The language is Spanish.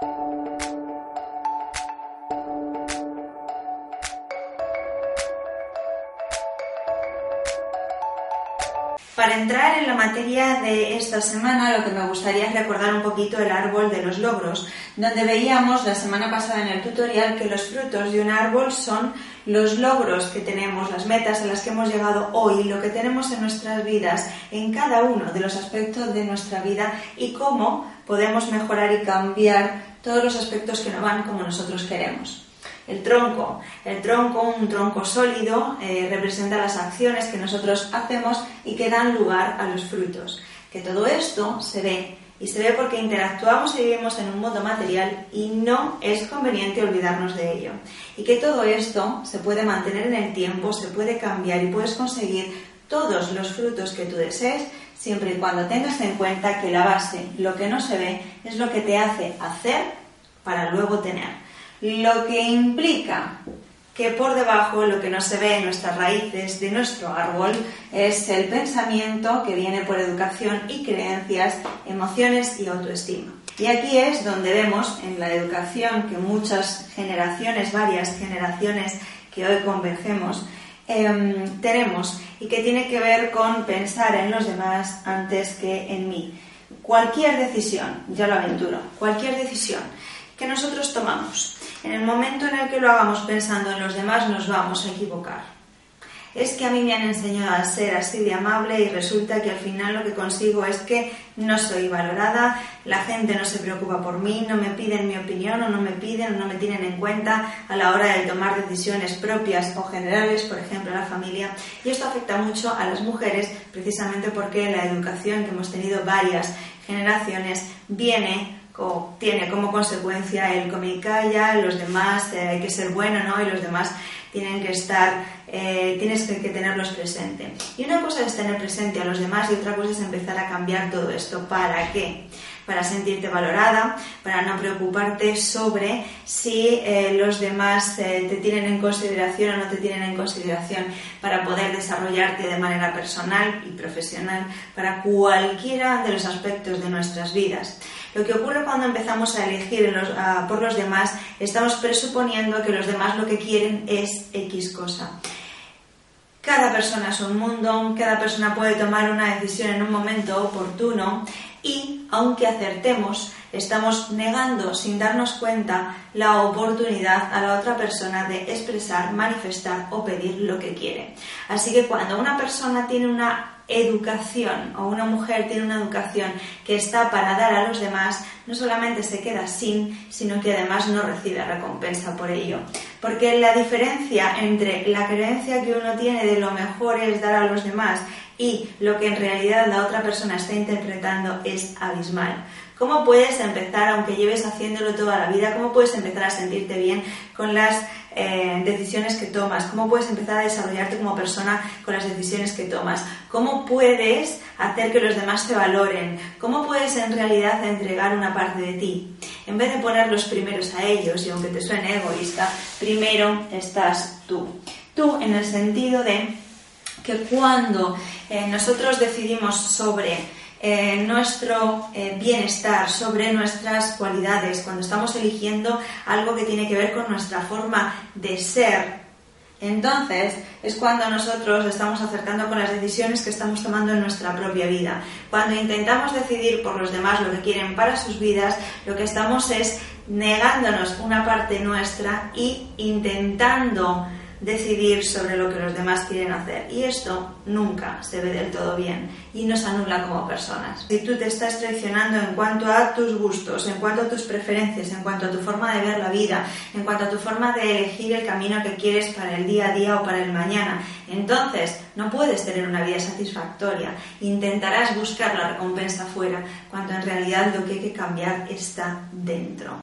Música Para entrar en la materia de esta semana, lo que me gustaría es recordar un poquito el árbol de los logros, donde veíamos la semana pasada en el tutorial que los frutos de un árbol son los logros que tenemos, las metas a las que hemos llegado hoy, lo que tenemos en nuestras vidas, en cada uno de los aspectos de nuestra vida y cómo podemos mejorar y cambiar todos los aspectos que no van como nosotros queremos. El tronco. El tronco, un tronco sólido, eh, representa las acciones que nosotros hacemos y que dan lugar a los frutos. Que todo esto se ve. Y se ve porque interactuamos y vivimos en un mundo material y no es conveniente olvidarnos de ello. Y que todo esto se puede mantener en el tiempo, se puede cambiar y puedes conseguir todos los frutos que tú desees siempre y cuando tengas en cuenta que la base, lo que no se ve, es lo que te hace hacer para luego tener lo que implica que por debajo lo que no se ve en nuestras raíces de nuestro árbol es el pensamiento que viene por educación y creencias, emociones y autoestima. Y aquí es donde vemos en la educación que muchas generaciones, varias generaciones que hoy convergemos, em, tenemos y que tiene que ver con pensar en los demás antes que en mí. Cualquier decisión, ya lo aventuro, cualquier decisión que nosotros tomamos en el momento en el que lo hagamos pensando en los demás nos vamos a equivocar. Es que a mí me han enseñado a ser así de amable y resulta que al final lo que consigo es que no soy valorada, la gente no se preocupa por mí, no me piden mi opinión o no me piden o no me tienen en cuenta a la hora de tomar decisiones propias o generales, por ejemplo, la familia. Y esto afecta mucho a las mujeres precisamente porque la educación que hemos tenido varias generaciones viene tiene como consecuencia el come calla, los demás eh, hay que ser bueno, ¿no? Y los demás tienen que estar, eh, tienes que, que, tenerlos presente. Y una cosa es tener presente a los demás y otra cosa es empezar a cambiar todo esto. ¿Para qué? Para sentirte valorada, para no preocuparte sobre si eh, los demás te tienen en consideración o no te tienen en consideración, para poder desarrollarte de manera personal y profesional para cualquiera de los aspectos de nuestras vidas. Lo que ocurre cuando empezamos a elegir por los demás, estamos presuponiendo que los demás lo que quieren es X cosa. Cada persona es un mundo, cada persona puede tomar una decisión en un momento oportuno y, aunque acertemos, estamos negando sin darnos cuenta la oportunidad a la otra persona de expresar, manifestar o pedir lo que quiere. Así que cuando una persona tiene una educación o una mujer tiene una educación que está para dar a los demás, no solamente se queda sin, sino que además no recibe recompensa por ello. Porque la diferencia entre la creencia que uno tiene de lo mejor es dar a los demás y lo que en realidad la otra persona está interpretando es abismal. ¿Cómo puedes empezar, aunque lleves haciéndolo toda la vida, cómo puedes empezar a sentirte bien con las eh, decisiones que tomas? ¿Cómo puedes empezar a desarrollarte como persona con las decisiones que tomas? ¿Cómo puedes hacer que los demás te valoren? ¿Cómo puedes en realidad entregar una parte de ti? En vez de poner los primeros a ellos, y aunque te suene egoísta, primero estás tú. Tú en el sentido de que cuando eh, nosotros decidimos sobre eh, nuestro eh, bienestar, sobre nuestras cualidades, cuando estamos eligiendo algo que tiene que ver con nuestra forma de ser. Entonces es cuando nosotros estamos acercando con las decisiones que estamos tomando en nuestra propia vida. Cuando intentamos decidir por los demás lo que quieren para sus vidas, lo que estamos es negándonos una parte nuestra y intentando decidir sobre lo que los demás quieren hacer. Y esto nunca se ve del todo bien y nos anula como personas. Si tú te estás traicionando en cuanto a tus gustos, en cuanto a tus preferencias, en cuanto a tu forma de ver la vida, en cuanto a tu forma de elegir el camino que quieres para el día a día o para el mañana, entonces no puedes tener una vida satisfactoria. Intentarás buscar la recompensa fuera, cuando en realidad lo que hay que cambiar está dentro.